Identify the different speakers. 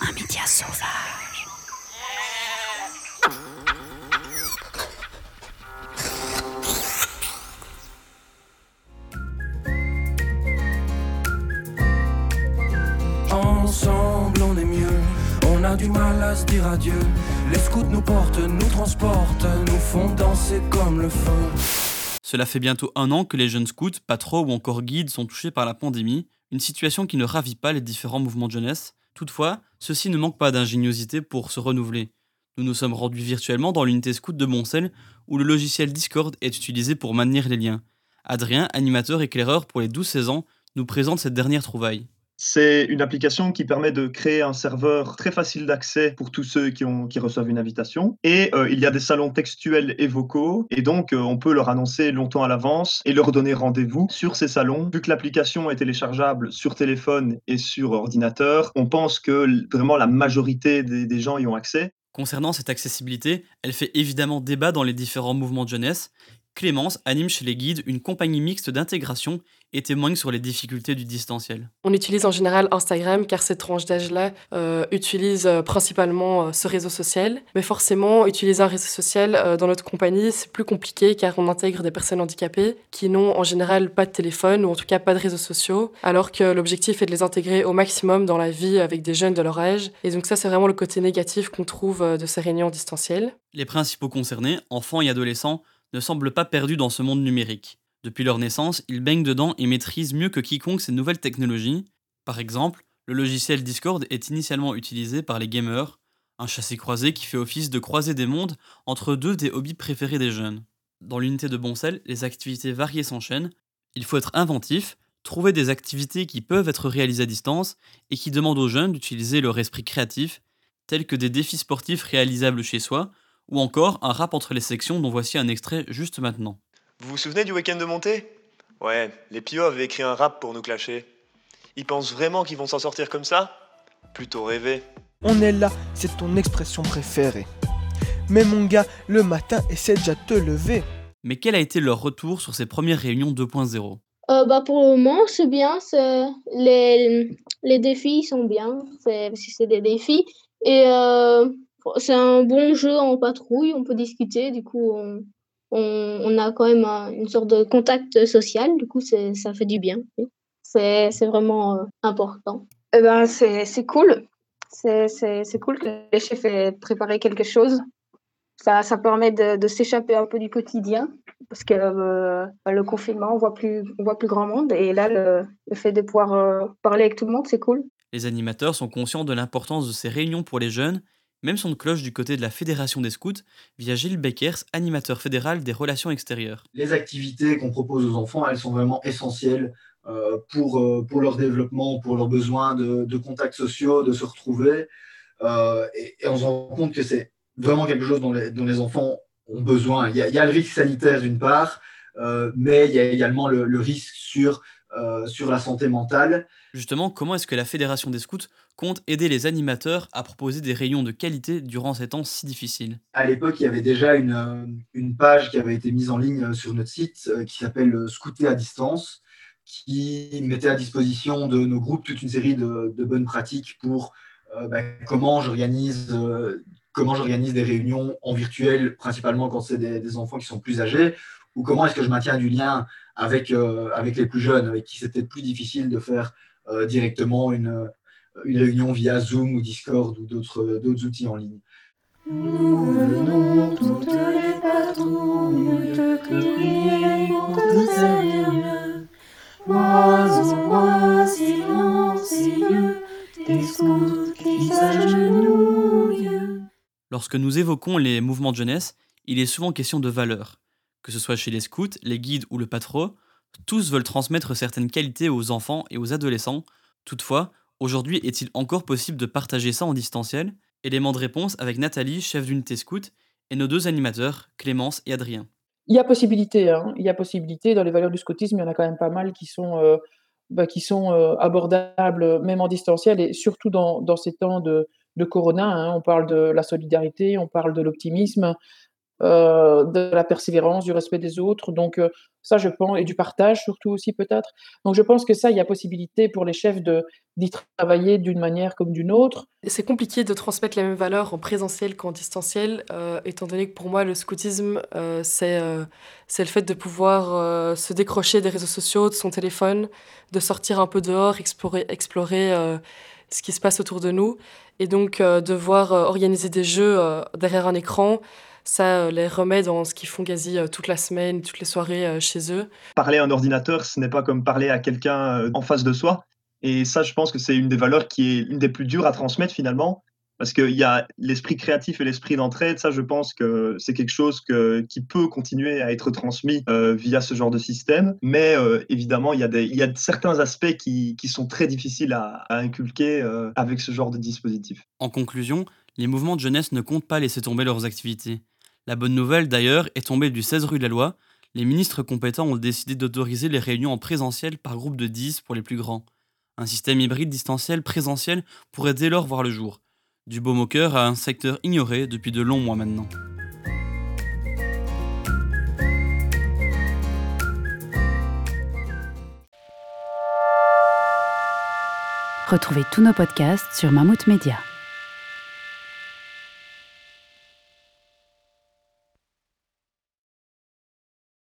Speaker 1: Un média sauvage.
Speaker 2: Ensemble on est mieux, on a du mal à se dire adieu. Les scouts nous portent, nous transportent, nous font danser comme le feu.
Speaker 3: Cela fait bientôt un an que les jeunes scouts, patros ou encore guides sont touchés par la pandémie, une situation qui ne ravit pas les différents mouvements de jeunesse. Toutefois, ceux-ci ne manquent pas d'ingéniosité pour se renouveler. Nous nous sommes rendus virtuellement dans l'unité scout de Boncel, où le logiciel Discord est utilisé pour maintenir les liens. Adrien, animateur éclaireur pour les 12-16 ans, nous présente cette dernière trouvaille.
Speaker 4: C'est une application qui permet de créer un serveur très facile d'accès pour tous ceux qui, reçoivent une invitation. Et euh, il y a des salons textuels et vocaux. Et donc, euh, on peut leur annoncer longtemps à l'avance et leur donner rendez-vous sur ces salons. Vu que l'application est téléchargeable sur téléphone et sur ordinateur, on pense que vraiment la majorité des, des gens y ont accès.
Speaker 3: Concernant cette accessibilité, elle fait évidemment débat dans les différents mouvements de jeunesse. Clémence anime chez les guides une compagnie mixte d'intégration et témoigne sur les difficultés du distanciel.
Speaker 5: On utilise en général Instagram car cette tranche d'âge-là euh, utilise euh, principalement euh, ce réseau social. Mais forcément, utiliser un réseau social euh, dans notre compagnie, c'est plus compliqué car on intègre des personnes handicapées qui n'ont en général pas de téléphone ou en tout cas pas de réseaux sociaux, alors que l'objectif est de les intégrer au maximum dans la vie avec des jeunes de leur âge. Et donc ça, c'est vraiment le côté négatif qu'on trouve de ces réunions distancielles.
Speaker 3: Les principaux concernés, enfants et adolescents, ne semblent pas perdus dans ce monde numérique. Depuis leur naissance, ils baignent dedans et maîtrisent mieux que quiconque ces nouvelles technologies. Par exemple, le logiciel Discord est initialement utilisé par les gamers, un chassé-croisé qui fait office de croisée des mondes entre deux des hobbies préférés des jeunes. Dans l'unité de Boncel, les activités variées s'enchaînent. Il faut être inventif, trouver des activités qui peuvent être réalisées à distance et qui demandent aux jeunes d'utiliser leur esprit créatif, tels que des défis sportifs réalisables chez soi, ou encore un rap entre les sections dont voici un extrait juste maintenant.
Speaker 6: Vous vous souvenez du week-end de montée? Ouais, les Pio avaient écrit un rap pour nous clasher. Ils pensent vraiment qu'ils vont s'en sortir comme ça? Plutôt rêver.
Speaker 7: On est là, c'est ton expression préférée. Mais mon gars, le matin, essaie déjà de te lever.
Speaker 3: Mais quel a été leur retour sur ces premières réunions 2.0
Speaker 8: Euh, bah pour le moment, c'est bien. c'est- Les, les défis sont bien. C'est si c'est des défis. Et euh, c'est un bon jeu en patrouille. On peut discuter. Du coup, on, on, on a quand même un- une sorte de contact social. Du coup, c'est, ça fait du bien. oui. C'est, c'est vraiment euh, important.
Speaker 9: Eh ben, c'est c'est cool. C'est c'est- c'est cool que les chefs aient préparé quelque chose. Ça, ça permet de, de s'échapper un peu du quotidien parce que euh, le confinement, on voit plus, on voit plus grand monde. Et là, le, le fait de pouvoir euh, parler avec tout le monde, c'est cool.
Speaker 3: Les animateurs sont conscients de l'importance de ces réunions pour les jeunes, même son de cloche du côté de la Fédération des scouts via Gilles Beckers, animateur fédéral des relations extérieures.
Speaker 10: les activités qu'on propose aux enfants, elles sont vraiment essentielles euh, pour, euh, pour leur développement, pour leurs besoins de, de contacts sociaux, de se retrouver. Euh, et, on se rend compte que c'est vraiment quelque chose dont les, enfants ont besoin. Il y a, le risque sanitaire d'une part, mais il y a également le, le risque sur, sur la santé mentale.
Speaker 3: Justement, comment est-ce que la Fédération des scouts compte aider les animateurs à proposer des réunions de qualité durant ces temps si difficiles?
Speaker 10: À l'époque, il y avait déjà une, euh, une page qui avait été mise en ligne euh, sur notre site euh, qui s'appelle Scouter à distance, qui mettait à disposition de nos groupes toute une série de, de bonnes pratiques pour bah, comment j'organise comment j'organise des réunions en virtuel, principalement quand c'est des, enfants qui sont plus âgés, ou comment est-ce que je maintiens du lien avec, avec les plus jeunes, avec qui c'est peut-être plus difficile de faire directement une, une réunion via Zoom ou Discord ou d'autres d'autres outils en ligne.
Speaker 2: Nous venons toutes les patrouilles te crier pour te servir mieux. Mois en mois silencieux, des scouts qui s'agenouillent.
Speaker 3: Lorsque nous évoquons les mouvements de jeunesse, il est souvent question de valeurs. Que ce soit chez les scouts, les guides ou le patro, tous veulent transmettre certaines qualités aux enfants et aux adolescents. Toutefois, aujourd'hui, est-il encore possible de partager ça en distanciel? Élément de réponse avec Nathalie, chef d'unité scout, et nos deux animateurs, Clémence et Adrien.
Speaker 11: Il y a possibilité, hein, il y a possibilité. Dans les valeurs du scoutisme, il y en a quand même pas mal qui sont, euh, bah, qui sont euh, abordables, même en distanciel, et surtout dans, ces temps de, de corona. hein. on parle de la solidarité, on parle de l'optimisme. Euh, de la persévérance, du respect des autres. Donc euh, ça, je pense, et du partage surtout aussi peut-être. Donc je pense que ça, il y a possibilité pour les chefs de d'y travailler d'une manière comme d'une autre.
Speaker 5: C'est compliqué de transmettre les mêmes valeurs en présentiel qu'en distanciel, euh, étant donné que pour moi, le scoutisme, c'est le fait de pouvoir se décrocher des réseaux sociaux, de son téléphone, de sortir un peu dehors, explorer, explorer ce qui se passe autour de nous. Et donc, euh, devoir organiser des jeux derrière un écran, ça euh, les remet dans ce qu'ils font quasi euh, toute la semaine, toutes les soirées euh, chez eux.
Speaker 4: Parler à un ordinateur, ce n'est pas comme parler à quelqu'un en face de soi. Et ça, je pense que c'est une des valeurs qui est une des plus dures à transmettre finalement. Parce qu'il y a l'esprit créatif et l'esprit d'entraide, ça je pense que c'est quelque chose que, qui peut continuer à être transmis euh, via ce genre de système. Mais euh, évidemment, il y, a des, il y a certains aspects qui, qui sont très difficiles à, à inculquer euh, avec ce genre de dispositif.
Speaker 3: En conclusion, les mouvements de jeunesse ne comptent pas laisser tomber leurs activités. La bonne nouvelle d'ailleurs est tombée du 16 rue de la Loi. Les ministres compétents ont décidé d'autoriser les réunions en présentiel par groupe de 10 pour les plus grands. Un système hybride distanciel présentiel pourrait dès lors voir le jour. Du baume au cœur à un secteur ignoré depuis de longs mois maintenant.
Speaker 1: Retrouvez tous nos podcasts sur Mammouth Media.